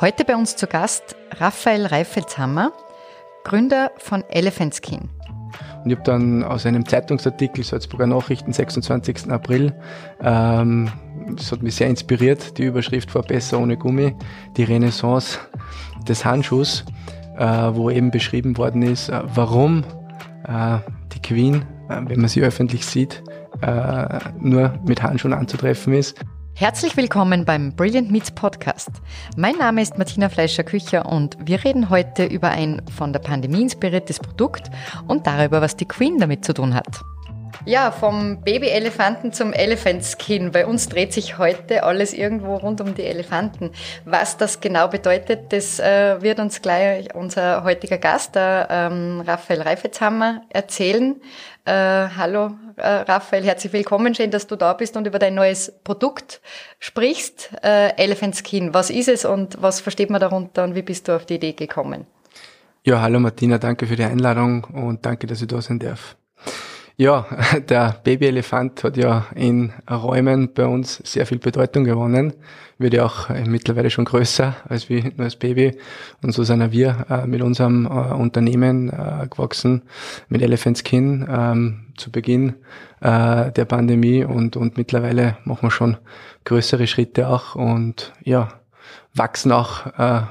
Heute bei uns zu Gast Raphael Reifelshammer, Gründer von Elephant Skin. Und ich habe dann aus einem Zeitungsartikel, Salzburger Nachrichten, 26. April, ähm, das hat mich sehr inspiriert, die Überschrift war Besser ohne Gummi, die Renaissance des Handschuhs, äh, wo eben beschrieben worden ist, äh, warum äh, die Queen, äh, wenn man sie öffentlich sieht, äh, nur mit Handschuhen anzutreffen ist. Herzlich willkommen beim Brilliant Meets Podcast. Mein Name ist Martina Fleischer-Kücher und wir reden heute über ein von der Pandemie inspiriertes Produkt und darüber, was die Queen damit zu tun hat. Ja, vom Baby-Elefanten zum Elephant-Skin. Bei uns dreht sich heute alles irgendwo rund um die Elefanten. Was das genau bedeutet, das äh, wird uns gleich unser heutiger Gast, der ähm, Raphael Reifetzhammer, erzählen. Äh, hallo äh, Raphael, herzlich willkommen. Schön, dass du da bist und über dein neues Produkt sprichst. Äh, Elephant Skin, was ist es und was versteht man darunter und wie bist du auf die Idee gekommen? Ja, hallo Martina, danke für die Einladung und danke, dass ich da sein darf. Ja, der Babyelefant hat ja in Räumen bei uns sehr viel Bedeutung gewonnen. Wird ja auch mittlerweile schon größer als wie nur als Baby. Und so sind wir äh, mit unserem äh, Unternehmen äh, gewachsen, mit Elephant Skin ähm, zu Beginn äh, der Pandemie und, und mittlerweile machen wir schon größere Schritte auch und ja, wachsen auch äh,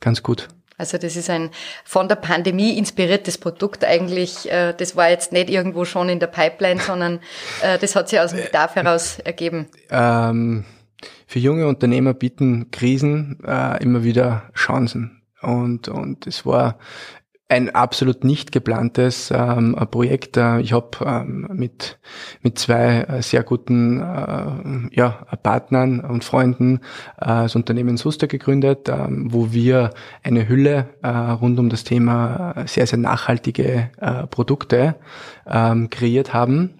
ganz gut. Also das ist ein von der Pandemie inspiriertes Produkt eigentlich. Äh, das war jetzt nicht irgendwo schon in der Pipeline, sondern äh, das hat sich aus dem Bedarf heraus ergeben. Ähm, für junge Unternehmer bieten Krisen äh, immer wieder Chancen. Und, und es war ein absolut nicht geplantes ähm, Projekt. Äh, ich habe ähm, mit, mit zwei äh, sehr guten äh, ja, Partnern und Freunden äh, das Unternehmen Suster gegründet, ähm, wo wir eine Hülle äh, rund um das Thema äh, sehr, sehr nachhaltige äh, Produkte ähm, kreiert haben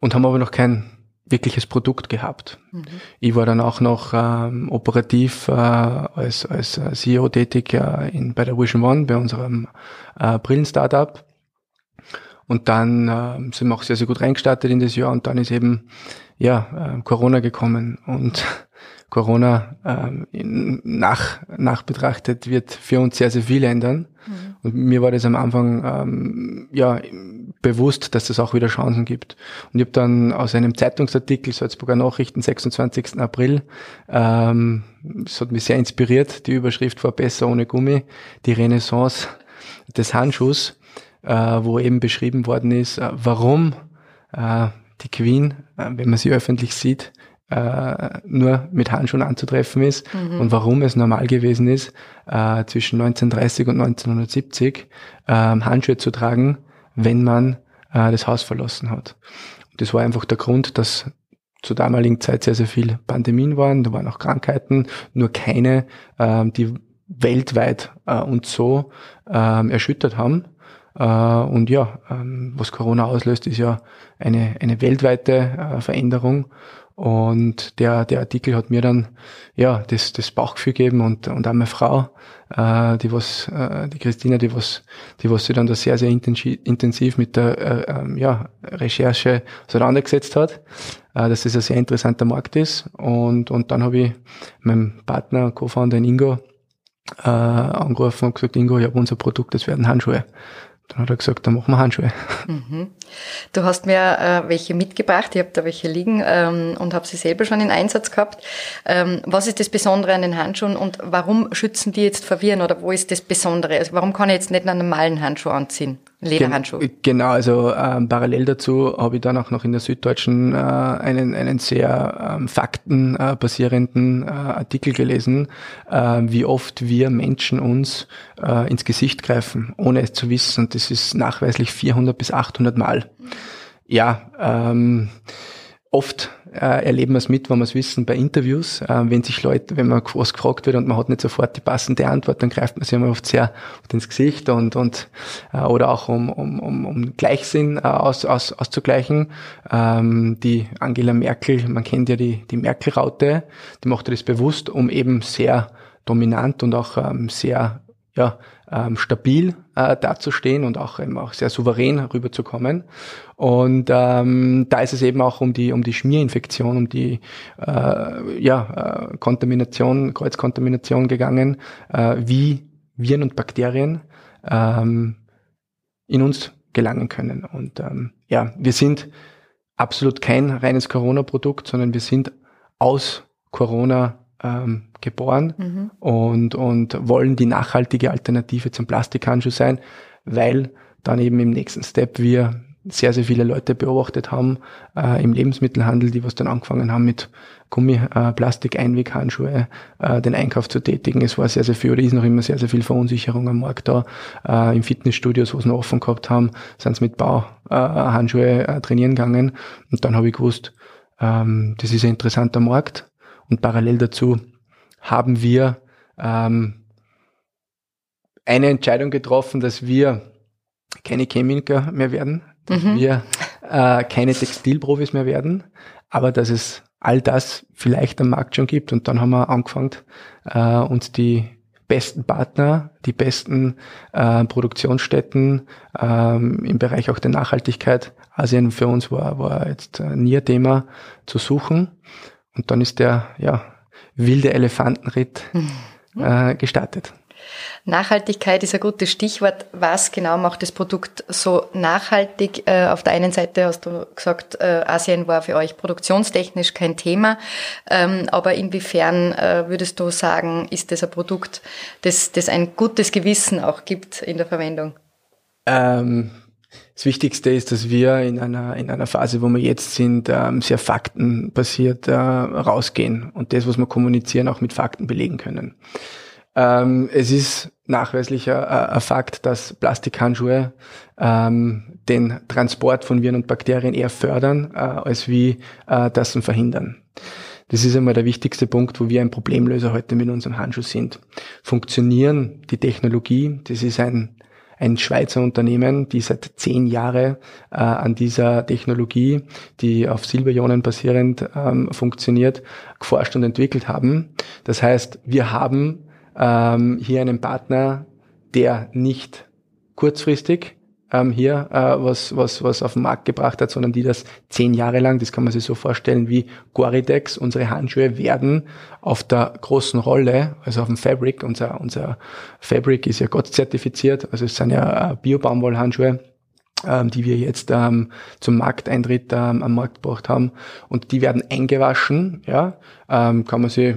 und haben aber noch kein wirkliches Produkt gehabt. Mhm. Ich war dann auch noch ähm, operativ äh, als, als CEO tätig äh, in, bei der Vision One, bei unserem äh, Brillen-Startup. Und dann äh, sind wir auch sehr, sehr gut reingestartet in das Jahr und dann ist eben ja äh, Corona gekommen und Corona ähm, nach, nach betrachtet wird für uns sehr, sehr viel ändern. Mhm. Und mir war das am Anfang ähm, ja bewusst, dass es auch wieder Chancen gibt. Und ich habe dann aus einem Zeitungsartikel, Salzburger Nachrichten, 26. April, ähm, das hat mich sehr inspiriert, die Überschrift war Besser ohne Gummi, die Renaissance des Handschuhs, äh, wo eben beschrieben worden ist, äh, warum äh, die Queen, äh, wenn man sie öffentlich sieht, äh, nur mit Handschuhen anzutreffen ist mhm. und warum es normal gewesen ist, äh, zwischen 1930 und 1970 äh, Handschuhe zu tragen, wenn man äh, das Haus verlassen hat. Und das war einfach der Grund, dass zur damaligen Zeit sehr, sehr viel Pandemien waren, da waren auch Krankheiten, nur keine, äh, die weltweit äh, uns so äh, erschüttert haben. Äh, und ja, ähm, was Corona auslöst, ist ja eine, eine weltweite äh, Veränderung. Und der, der Artikel hat mir dann ja das, das Bauchgefühl gegeben und, und auch meine Frau, äh, die was, äh, die Christina, die was, die was sich dann da sehr, sehr intensiv, mit der äh, ähm, ja, Recherche auseinandergesetzt hat, äh, dass das ein sehr interessanter Markt ist. Und, und dann habe ich meinem Partner, Co-Founder Ingo, äh, angerufen und gesagt, Ingo, ich habe unser Produkt, das werden Handschuhe. Dann hat er gesagt, dann machen wir Handschuhe. Mhm. Du hast mir äh, welche mitgebracht, ich habe da welche liegen ähm, und habe sie selber schon in Einsatz gehabt. Ähm, was ist das Besondere an den Handschuhen und warum schützen die jetzt vor Viren oder wo ist das Besondere? Also warum kann ich jetzt nicht einen normalen Handschuh anziehen? Lederhandschuh. Gen genau, also ähm, parallel dazu habe ich dann auch noch in der Süddeutschen äh, einen, einen sehr ähm, faktenbasierenden äh, Artikel gelesen, äh, wie oft wir Menschen uns äh, ins Gesicht greifen, ohne es zu wissen. Das ist nachweislich 400 bis 800 Mal. Ja, ähm, oft äh, erleben wir es mit, wenn wir es wissen, bei Interviews, äh, wenn sich Leute, wenn man was gefragt wird und man hat nicht sofort die passende Antwort, dann greift man sich immer oft sehr ins Gesicht und, und äh, oder auch um, um, um, um Gleichsinn äh, aus, aus, auszugleichen. Ähm, die Angela Merkel, man kennt ja die, die Merkel-Raute, die macht das bewusst, um eben sehr dominant und auch ähm, sehr ja, ähm, stabil äh, dazustehen und auch, eben auch sehr souverän rüberzukommen. Und ähm, da ist es eben auch um die um die Schmierinfektion, um die äh, ja, äh, Kontamination, Kreuzkontamination gegangen, äh, wie Viren und Bakterien ähm, in uns gelangen können. Und ähm, ja, wir sind absolut kein reines Corona-Produkt, sondern wir sind aus Corona ähm, geboren mhm. und, und wollen die nachhaltige Alternative zum Plastikhandschuh sein, weil dann eben im nächsten Step wir sehr, sehr viele Leute beobachtet haben äh, im Lebensmittelhandel, die was dann angefangen haben mit Gummi, äh, Plastik, Einweghandschuhe, äh, den Einkauf zu tätigen. Es war sehr, sehr viel oder ist noch immer sehr, sehr viel Verunsicherung am Markt da. Äh, Im Fitnessstudios, wo es noch offen gehabt haben, sind sie mit Bauhandschuhe äh, trainieren gegangen. Und dann habe ich gewusst, ähm, das ist ein interessanter Markt. Und parallel dazu haben wir ähm, eine Entscheidung getroffen, dass wir keine Chemiker mehr werden, dass mhm. wir äh, keine Textilprofis mehr werden, aber dass es all das vielleicht am Markt schon gibt. Und dann haben wir angefangen, äh, uns die besten Partner, die besten äh, Produktionsstätten ähm, im Bereich auch der Nachhaltigkeit. Asien für uns war, war jetzt äh, nie ein Thema zu suchen. Und dann ist der ja, wilde Elefantenritt mhm. äh, gestartet. Nachhaltigkeit ist ein gutes Stichwort. Was genau macht das Produkt so nachhaltig? Äh, auf der einen Seite hast du gesagt, äh, Asien war für euch produktionstechnisch kein Thema. Ähm, aber inwiefern äh, würdest du sagen, ist das ein Produkt, das, das ein gutes Gewissen auch gibt in der Verwendung? Ähm, das Wichtigste ist, dass wir in einer, in einer Phase, wo wir jetzt sind, ähm, sehr faktenbasiert rausgehen und das, was wir kommunizieren, auch mit Fakten belegen können. Ähm, es ist nachweislicher äh, ein Fakt, dass Plastikhandschuhe ähm, den Transport von Viren und Bakterien eher fördern, äh, als wie äh, das verhindern. Das ist einmal der wichtigste Punkt, wo wir ein Problemlöser heute mit unserem Handschuh sind. Funktionieren die Technologie, das ist ein ein Schweizer Unternehmen, die seit zehn Jahren äh, an dieser Technologie, die auf Silberionen basierend ähm, funktioniert, geforscht und entwickelt haben. Das heißt, wir haben ähm, hier einen Partner, der nicht kurzfristig ähm, hier äh, was, was, was auf den Markt gebracht hat, sondern die das zehn Jahre lang, das kann man sich so vorstellen wie Goridex, unsere Handschuhe werden auf der großen Rolle, also auf dem Fabric, unser, unser Fabric ist ja Gott zertifiziert, also es sind ja äh, Bio-Baumwollhandschuhe, ähm, die wir jetzt ähm, zum Markteintritt ähm, am Markt gebracht haben. Und die werden eingewaschen, ja, ähm, kann man sich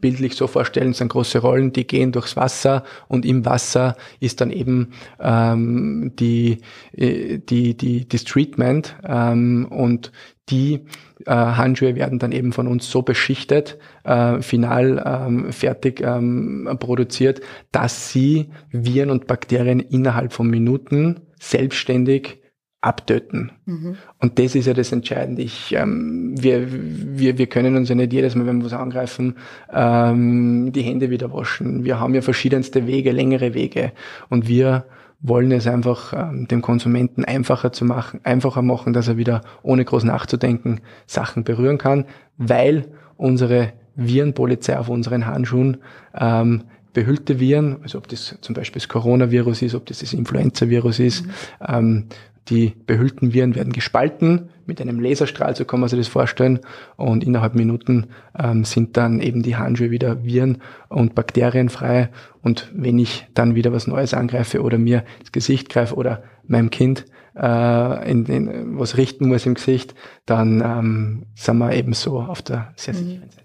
bildlich so vorstellen, es sind große Rollen, die gehen durchs Wasser und im Wasser ist dann eben ähm, die, äh, die, die, das Treatment ähm, und die äh, Handschuhe werden dann eben von uns so beschichtet, äh, final ähm, fertig ähm, produziert, dass sie Viren und Bakterien innerhalb von Minuten selbstständig abtöten. Mhm. Und das ist ja das Entscheidende. Ich, ähm, wir, wir, wir können uns ja nicht jedes Mal, wenn wir was angreifen, ähm, die Hände wieder waschen. Wir haben ja verschiedenste Wege, längere Wege. Und wir wollen es einfach ähm, dem Konsumenten einfacher zu machen, einfacher machen, dass er wieder ohne groß nachzudenken Sachen berühren kann, weil unsere Virenpolizei auf unseren Handschuhen ähm, behüllte Viren, also ob das zum Beispiel das Coronavirus ist, ob das das Influenza-Virus ist, mhm. ähm, die behüllten Viren werden gespalten mit einem Laserstrahl, so kann man sich das vorstellen. Und innerhalb Minuten ähm, sind dann eben die Handschuhe wieder viren- und bakterienfrei. Und wenn ich dann wieder was Neues angreife oder mir ins Gesicht greife oder meinem Kind äh, in, in, was richten muss im Gesicht, dann ähm, sind wir eben so auf der sehr mhm. sicheren Seite.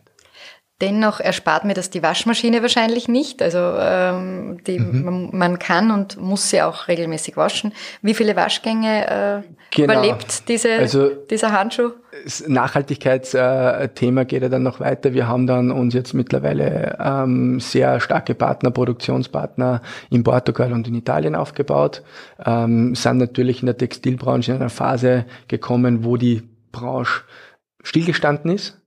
Dennoch erspart mir das die Waschmaschine wahrscheinlich nicht. Also ähm, die, mhm. man, kann und muss sie auch regelmäßig waschen. Wie viele Waschgänge äh, genau. überlebt diese, also, dieser Handschuh? Das Nachhaltigkeitsthema geht ja dann noch weiter. Wir haben dann uns jetzt mittlerweile ähm, sehr starke Partner, Produktionspartner in Portugal und in Italien aufgebaut. Ähm, sind natürlich in der Textilbranche in einer Phase gekommen, wo die Branche stillgestanden ist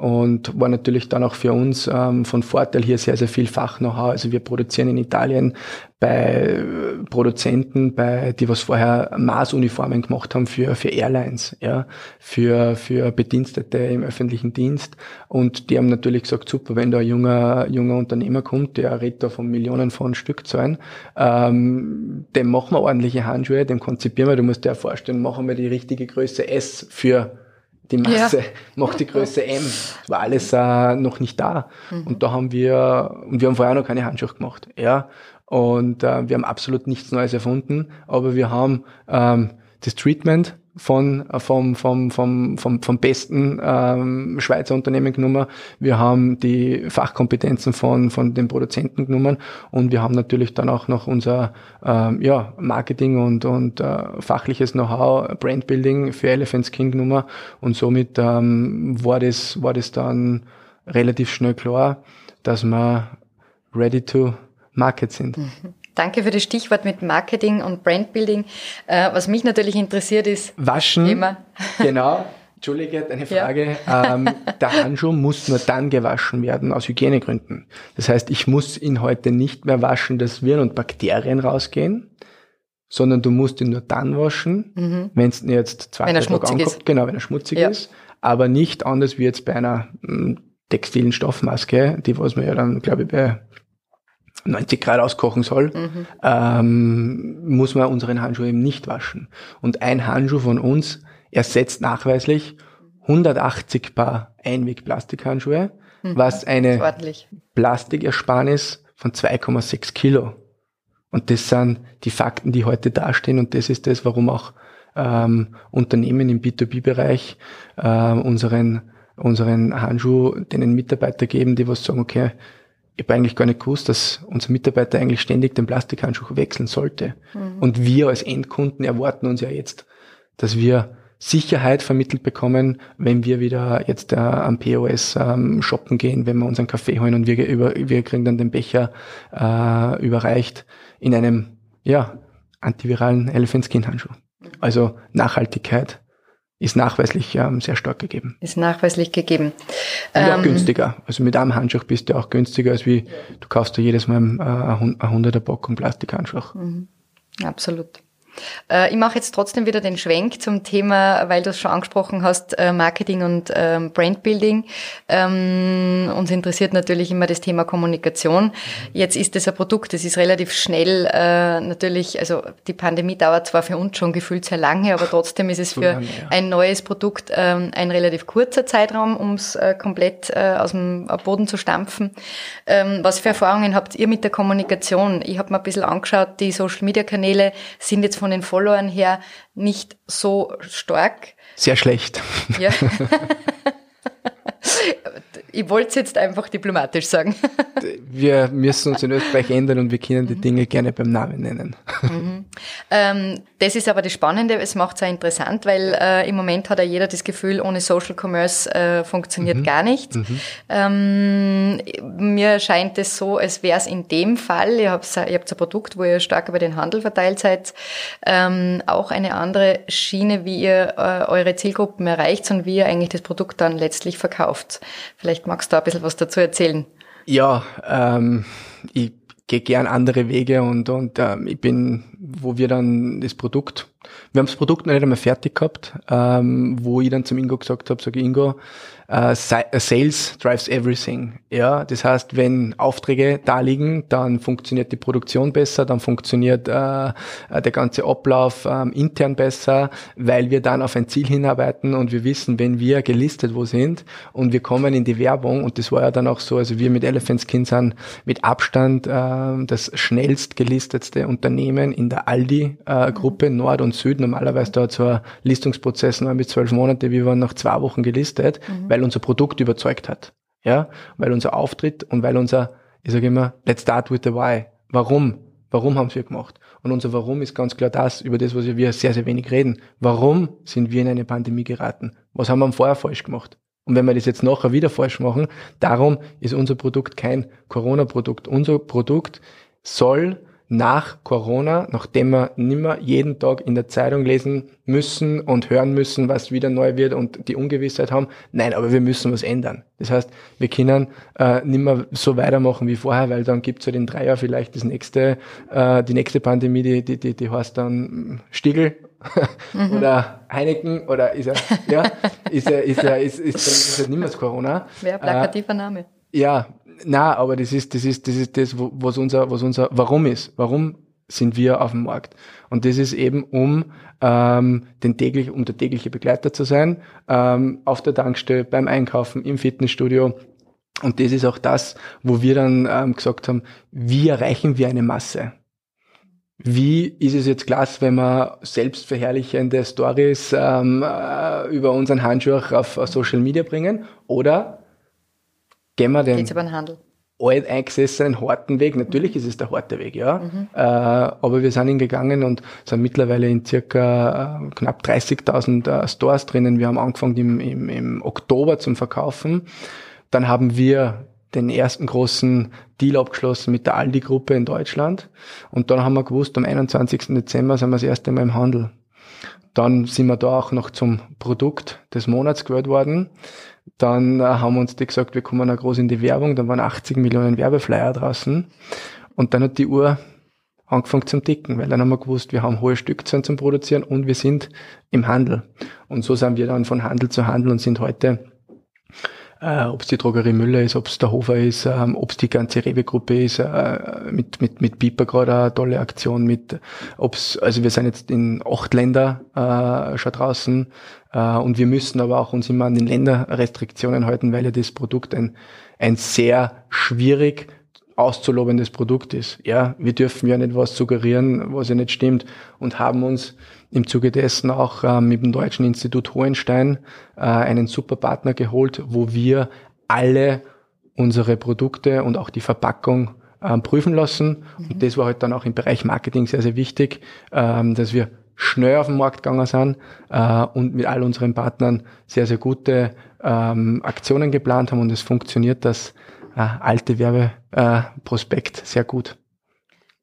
und war natürlich dann auch für uns ähm, von Vorteil hier sehr, sehr viel Fach-Know-how. Also wir produzieren in Italien bei Produzenten, bei die was vorher Maßuniformen gemacht haben für für Airlines, ja, für für Bedienstete im öffentlichen Dienst und die haben natürlich gesagt, super, wenn da ein junger junger Unternehmer kommt, der redet da von Millionen von Stückzahlen, ähm, dem machen wir ordentliche Handschuhe, dem konzipieren wir, du musst dir vorstellen, machen wir die richtige Größe S für die Masse, ja. macht die Größe M. Das war alles äh, noch nicht da. Mhm. Und da haben wir, und wir haben vorher noch keine Handschuhe gemacht. Ja. Und äh, wir haben absolut nichts Neues erfunden, aber wir haben ähm, das Treatment von äh, vom vom vom vom, vom besten ähm, Schweizer Unternehmen genommen. Wir haben die Fachkompetenzen von von den Produzenten genommen und wir haben natürlich dann auch noch unser ähm, ja Marketing und und äh, fachliches Know-how, Brandbuilding für Elephant Skin genommen und somit ähm, war das war das dann relativ schnell klar, dass wir ready to market sind. Mhm. Danke für das Stichwort mit Marketing und Brandbuilding. Äh, was mich natürlich interessiert ist Waschen. Thema. Genau. Entschuldige, eine Frage. Ja. Ähm, der Handschuh muss nur dann gewaschen werden aus Hygienegründen. Das heißt, ich muss ihn heute nicht mehr waschen, dass Viren und Bakterien rausgehen, sondern du musst ihn nur dann waschen, mhm. wenn es jetzt zwei Tage ankommt. Ist. Genau, wenn er schmutzig ja. ist. Aber nicht anders wie jetzt bei einer m, hm, textilen Stoffmaske, die was man ja dann, glaube ich, bei 90 Grad auskochen soll, mhm. ähm, muss man unseren Handschuh eben nicht waschen. Und ein Handschuh von uns ersetzt nachweislich 180 Paar Einweg-Plastikhandschuhe, mhm. was eine Plastikersparnis von 2,6 Kilo. Und das sind die Fakten, die heute dastehen und das ist das, warum auch ähm, Unternehmen im B2B-Bereich äh, unseren, unseren Handschuh denen Mitarbeiter geben, die was sagen, okay, ich habe eigentlich gar nicht gewusst, dass unser Mitarbeiter eigentlich ständig den Plastikhandschuh wechseln sollte. Mhm. Und wir als Endkunden erwarten uns ja jetzt, dass wir Sicherheit vermittelt bekommen, wenn wir wieder jetzt äh, am POS ähm, shoppen gehen, wenn wir unseren Kaffee holen und wir, über, wir kriegen dann den Becher äh, überreicht in einem ja, antiviralen Elephant Skin Handschuh. Mhm. Also Nachhaltigkeit ist nachweislich ähm, sehr stark gegeben. Ist nachweislich gegeben. Und ähm, auch günstiger. Also mit einem Handschuh bist du auch günstiger, als wie du kaufst dir jedes Mal äh, ein 100er Packung Plastikhandschuh. Mhm. Absolut. Äh, ich mache jetzt trotzdem wieder den Schwenk zum Thema, weil du es schon angesprochen hast, äh, Marketing und ähm, Brandbuilding. Ähm, uns interessiert natürlich immer das Thema Kommunikation. Jetzt ist es ein Produkt, das ist relativ schnell äh, natürlich, also die Pandemie dauert zwar für uns schon gefühlt sehr lange, aber trotzdem ist es für ein neues Produkt ähm, ein relativ kurzer Zeitraum, um es komplett aus dem Boden zu stampfen. Was für Erfahrungen habt ihr mit der Kommunikation? Ich habe mir ein bisschen angeschaut, die Social-Media-Kanäle sind jetzt von den Followern her nicht so stark. Sehr schlecht. Ja. ich wollte es jetzt einfach diplomatisch sagen. wir müssen uns in Österreich ändern und wir können die. Dinge gerne beim Namen nennen. Mhm. Ähm, das ist aber das Spannende, es macht es auch interessant, weil äh, im Moment hat ja jeder das Gefühl, ohne Social Commerce äh, funktioniert mhm. gar nichts. Mhm. Ähm, mir scheint es so, als wäre es in dem Fall, ihr habt, ihr habt ein Produkt, wo ihr stark über den Handel verteilt seid, ähm, auch eine andere Schiene, wie ihr äh, eure Zielgruppen erreicht und wie ihr eigentlich das Produkt dann letztlich verkauft. Vielleicht magst du ein bisschen was dazu erzählen. Ja, ähm, ich gehe gern andere Wege und, und ähm, ich bin, wo wir dann das Produkt, wir haben das Produkt noch nicht einmal fertig gehabt, ähm, wo ich dann zum Ingo gesagt habe, sage Ingo, äh, Sales drives everything. Ja, das heißt, wenn Aufträge da liegen, dann funktioniert die Produktion besser, dann funktioniert äh, der ganze Ablauf äh, intern besser, weil wir dann auf ein Ziel hinarbeiten und wir wissen, wenn wir gelistet wo sind und wir kommen in die Werbung und das war ja dann auch so, also wir mit Elephant Skin sind mit Abstand äh, das schnellst gelistetste Unternehmen in der Aldi-Gruppe äh, Nord und Süd. Normalerweise da so ein Listungsprozess neun bis zwölf Monate, wir waren nach zwei Wochen gelistet, mhm. weil weil unser Produkt überzeugt hat. Ja, weil unser Auftritt und weil unser, ich sage immer, let's start with the why. Warum? Warum haben wir gemacht? Und unser Warum ist ganz klar das, über das, was wir sehr, sehr wenig reden. Warum sind wir in eine Pandemie geraten? Was haben wir vorher falsch gemacht? Und wenn wir das jetzt nachher wieder falsch machen, darum ist unser Produkt kein Corona-Produkt. Unser Produkt soll nach Corona, nachdem wir nimmer jeden Tag in der Zeitung lesen müssen und hören müssen, was wieder neu wird und die Ungewissheit haben. Nein, aber wir müssen was ändern. Das heißt, wir können äh, nimmer so weitermachen wie vorher, weil dann gibt's halt in drei Jahren vielleicht das nächste, äh, die nächste Pandemie, die, die, die, die heißt dann Stiegel mhm. oder Heineken oder ist er, ja, ist er, ist er, ist, ist, ist, ist, ist nicht mehr das Corona. Wäre plakativer äh, Name. Ja, na, aber das ist, das ist, das ist das, was unser, was unser Warum ist. Warum sind wir auf dem Markt? Und das ist eben, um ähm, den täglich, um der tägliche Begleiter zu sein, ähm, auf der Tankstelle, beim Einkaufen, im Fitnessstudio. Und das ist auch das, wo wir dann ähm, gesagt haben, wie erreichen wir eine Masse? Wie ist es jetzt klasse, wenn wir selbstverherrlichende Stories ähm, äh, über unseren Handschuh auf, auf Social Media bringen? Oder gehen wir den Geht's über den Handel? alt eingesessenen harten Weg. Natürlich ist es der harte Weg, ja. Mhm. Äh, aber wir sind ihn gegangen und sind mittlerweile in circa äh, knapp 30.000 äh, Stores drinnen. Wir haben angefangen im, im, im Oktober zum Verkaufen. Dann haben wir den ersten großen Deal abgeschlossen mit der Aldi-Gruppe in Deutschland. Und dann haben wir gewusst, am 21. Dezember sind wir das erste Mal im Handel. Dann sind wir da auch noch zum Produkt des Monats gewählt worden. Dann äh, haben uns die gesagt, wir kommen auch groß in die Werbung. Dann waren 80 Millionen Werbeflyer draußen. Und dann hat die Uhr angefangen zum Ticken, weil dann haben wir gewusst, wir haben hohe Stückzahlen zum Produzieren und wir sind im Handel. Und so sind wir dann von Handel zu Handel und sind heute äh, ob es die Drogerie Müller ist, ob es der Hofer ist, ähm, ob es die ganze Rewe-Gruppe ist, äh, mit, mit, mit Piper gerade eine tolle Aktion mit, ob's, also wir sind jetzt in acht Länder äh, schon draußen und wir müssen aber auch uns immer an den Länderrestriktionen halten, weil ja das Produkt ein, ein sehr schwierig auszulobendes Produkt ist. Ja, wir dürfen ja nicht was suggerieren, was ja nicht stimmt und haben uns im Zuge dessen auch äh, mit dem Deutschen Institut Hohenstein äh, einen super Partner geholt, wo wir alle unsere Produkte und auch die Verpackung ähm, prüfen lassen. Mhm. Und das war halt dann auch im Bereich Marketing sehr, sehr wichtig, ähm, dass wir schnell auf den Markt gegangen sind äh, und mit all unseren Partnern sehr, sehr gute ähm, Aktionen geplant haben und es funktioniert das äh, alte Werbeprospekt sehr gut.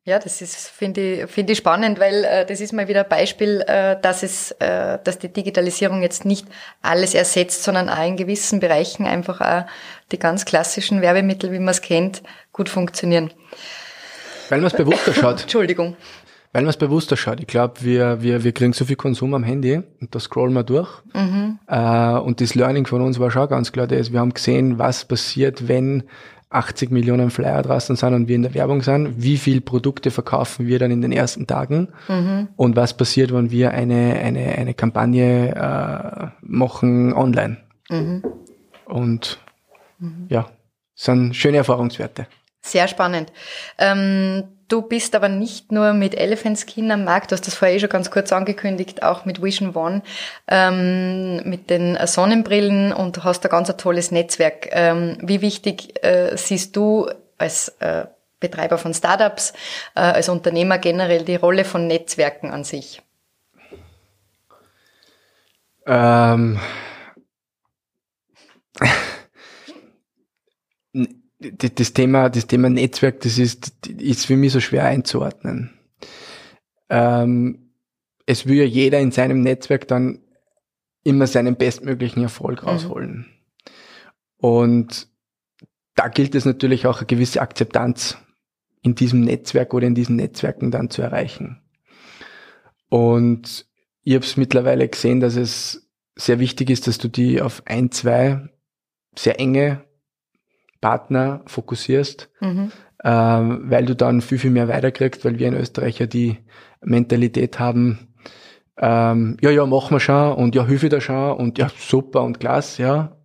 Ja, das ist, finde ich, finde ich spannend, weil äh, das ist mal wieder ein Beispiel, äh, dass es, äh, dass die Digitalisierung jetzt nicht alles ersetzt, sondern auch in gewissen Bereichen einfach auch die ganz klassischen Werbemittel, wie man es kennt, gut funktionieren. Weil man es bewusster schaut. Entschuldigung. Weil man es bewusster schaut. Ich glaube, wir, wir, wir kriegen so viel Konsum am Handy und da scrollen wir durch. Mhm. Äh, und das Learning von uns war schon ganz klar, das, wir haben gesehen, was passiert, wenn 80 Millionen Flyer draußen sind und wir in der Werbung sind, wie viel Produkte verkaufen wir dann in den ersten Tagen mhm. und was passiert, wenn wir eine, eine, eine Kampagne äh, machen online. Mhm. Und mhm. ja, sind schöne Erfahrungswerte. Sehr spannend. Ähm, Du bist aber nicht nur mit Elephant Skin am Markt, du hast das vorher eh schon ganz kurz angekündigt, auch mit Vision One, ähm, mit den Sonnenbrillen und hast ein ganz tolles Netzwerk. Ähm, wie wichtig äh, siehst du als äh, Betreiber von Startups, äh, als Unternehmer generell die Rolle von Netzwerken an sich? Ähm das Thema, das Thema Netzwerk, das ist, ist für mich so schwer einzuordnen. Ähm, es will ja jeder in seinem Netzwerk dann immer seinen bestmöglichen Erfolg mhm. rausholen. Und da gilt es natürlich auch eine gewisse Akzeptanz in diesem Netzwerk oder in diesen Netzwerken dann zu erreichen. Und ich habe es mittlerweile gesehen, dass es sehr wichtig ist, dass du die auf ein, zwei sehr enge Partner fokussierst, mhm. ähm, weil du dann viel, viel mehr weiterkriegst, weil wir in Österreich ja die Mentalität haben, ähm, ja, ja, machen wir schon und ja, hilfe da schon und ja, super und klasse, ja.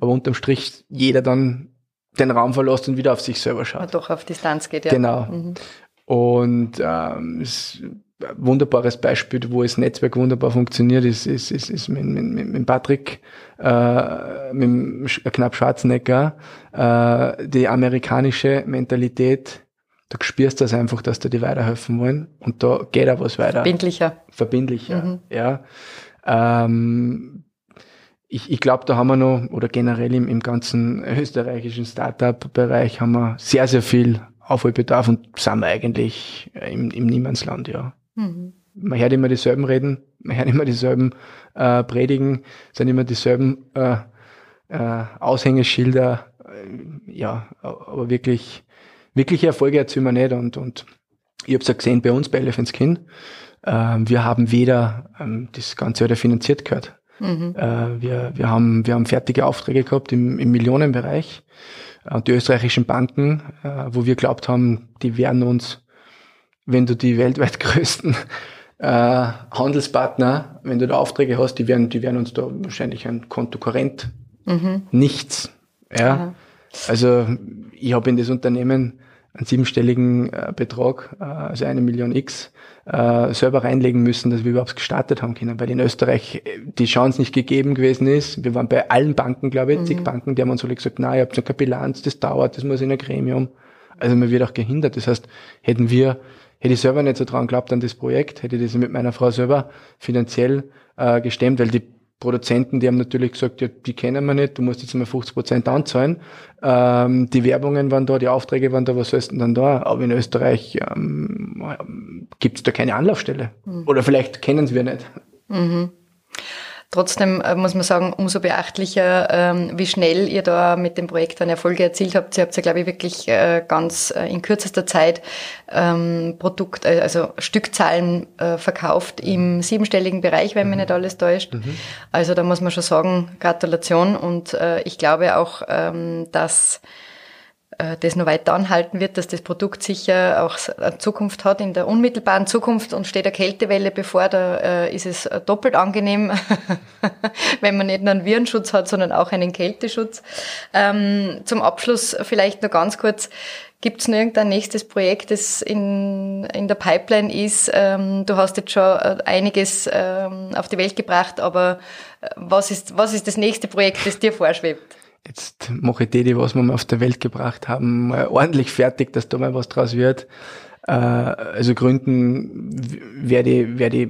Aber unterm Strich jeder dann den Raum verlässt und wieder auf sich selber schaut. doch auf Distanz geht, ja. Genau. Mhm. Und ähm, es wunderbares Beispiel, wo das Netzwerk wunderbar funktioniert, ist, ist, ist, ist mit, mit, mit Patrick, äh, mit knapp Schwarzenegger, äh, die amerikanische Mentalität, da spürst du das einfach, dass da die weiterhelfen wollen und da geht auch was weiter. Verbindlicher. Verbindlicher, mhm. ja. Ähm, ich, ich glaube, da haben wir noch, oder generell im, im ganzen österreichischen Startup-Bereich haben wir sehr, sehr viel Aufholbedarf und sind wir eigentlich im, im Niemandsland, ja. Mhm. Man hört immer dieselben reden, man hört immer dieselben äh, predigen, sind immer dieselben äh, äh, Aushängeschilder, äh, ja, aber wirklich, wirkliche Erfolge erzielen wir nicht und, und ich habe es ja gesehen bei uns bei Elephant Skin, äh, wir haben weder ähm, das Ganze oder finanziert gehört. Mhm. Äh, wir, wir, haben, wir haben fertige Aufträge gehabt im, im Millionenbereich. Und äh, die österreichischen Banken, äh, wo wir glaubt haben, die werden uns, wenn du die weltweit größten äh, Handelspartner, wenn du da Aufträge hast, die werden, die werden uns da wahrscheinlich ein Kontokorrent mhm. nichts. Ja. Aha. Also ich habe in das Unternehmen einen siebenstelligen äh, Betrag, äh, also eine Million X, äh, selber reinlegen müssen, dass wir überhaupt gestartet haben können, weil in Österreich äh, die Chance nicht gegeben gewesen ist. Wir waren bei allen Banken, glaube ich, mhm. zig Banken, die haben uns alle gesagt, na, ihr habt so keine Bilanz, das dauert, das muss in ein Gremium. Also man wird auch gehindert. Das heißt, hätten wir, hätte ich selber nicht so dran geglaubt an das Projekt, hätte ich das mit meiner Frau selber finanziell äh, gestemmt, weil die Produzenten, die haben natürlich gesagt, ja, die kennen wir nicht, du musst jetzt mal 50 Prozent anzahlen. Ähm, die Werbungen waren da, die Aufträge waren da, was sollst denn dann da? Aber in Österreich ähm, gibt es da keine Anlaufstelle. Mhm. Oder vielleicht kennen sie wir nicht. Mhm. Trotzdem äh, muss man sagen, umso beachtlicher, ähm, wie schnell ihr da mit dem Projekt dann Erfolge erzielt habt. Ihr habt ja, glaube ich, wirklich äh, ganz äh, in kürzester Zeit ähm, Produkt, also Stückzahlen verkauft im siebenstelligen Bereich, wenn mich mhm. nicht alles täuscht. Mhm. Also da muss man schon sagen, Gratulation. Und ich glaube auch, ähm, dass das noch weiter anhalten wird, dass das Produkt sicher auch eine Zukunft hat in der unmittelbaren Zukunft und steht eine Kältewelle bevor, da äh, ist es doppelt angenehm, wenn man nicht nur einen Virenschutz hat, sondern auch einen Kälteschutz. Ähm, zum Abschluss vielleicht noch ganz kurz, Gibt es noch irgendein nächstes Projekt, das in, in der Pipeline ist? Ähm, du hast jetzt schon äh, einiges ähm, auf die Welt gebracht, aber was ist, was ist das nächste Projekt, das dir vorschwebt? Jetzt mache ich die, die was wir mal auf der Welt gebracht haben, ordentlich fertig, dass da mal was draus wird. Äh, also gründen werde ich, werde ich,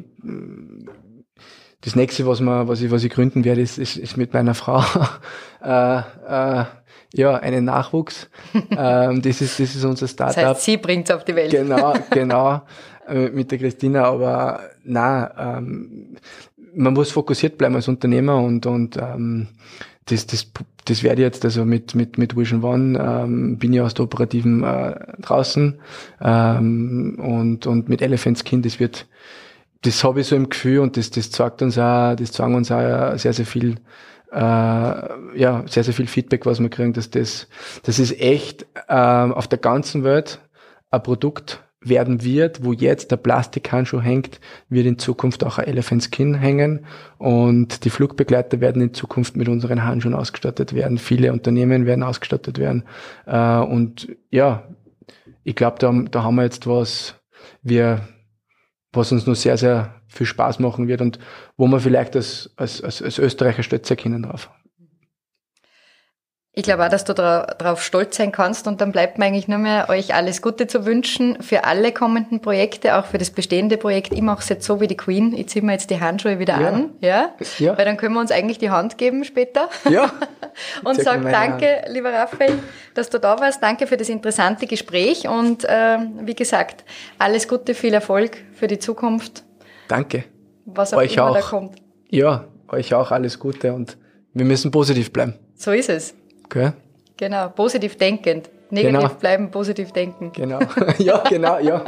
das nächste, was man, was ich, was ich gründen werde, ist, ist, ist mit meiner Frau, äh, äh, ja, einen Nachwuchs. ähm, das ist, das ist unser Startup. Das heißt, sie bringt's auf die Welt. Genau, genau, äh, mit der Christina, aber na, ähm, man muss fokussiert bleiben als Unternehmer und, und ähm, das, das, das werde ich jetzt, also mit, mit, mit Vision One ähm, bin ich aus der Operativen äh, draußen. Ähm, und, und mit Elephant Skin, das wird, das habe ich so im Gefühl und das, das zeigt uns auch, das zeigen uns auch sehr, sehr viel, äh, ja, sehr, sehr viel Feedback, was wir kriegen, dass das, das ist echt äh, auf der ganzen Welt ein Produkt, werden wird, wo jetzt der Plastikhandschuh hängt, wird in Zukunft auch ein Elephant Skin hängen und die Flugbegleiter werden in Zukunft mit unseren Handschuhen ausgestattet werden. Viele Unternehmen werden ausgestattet werden äh, und ja, ich glaube, da, da haben wir jetzt was, wir, was uns nur sehr, sehr viel Spaß machen wird und wo man vielleicht als, als, als, als Österreicher stolz erkennen darf. Ich glaube auch, dass du darauf stolz sein kannst und dann bleibt mir eigentlich nur mehr, euch alles Gute zu wünschen für alle kommenden Projekte, auch für das bestehende Projekt. Ich mache es jetzt so wie die Queen. Ich ziehe mir jetzt die Handschuhe wieder ja. an, ja? ja? Weil dann können wir uns eigentlich die Hand geben später. Ja. und sag danke, Hand. lieber Raphael, dass du da warst. Danke für das interessante Gespräch und äh, wie gesagt, alles Gute, viel Erfolg für die Zukunft. Danke. Was auch euch immer auch. da kommt. Ja, euch auch alles Gute und wir müssen positiv bleiben. So ist es. Okay. Genau, positiv denkend. Negativ genau. bleiben, positiv denken. Genau, ja, genau, ja.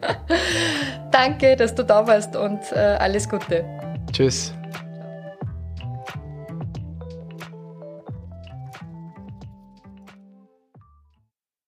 Danke, dass du da warst und äh, alles Gute. Tschüss.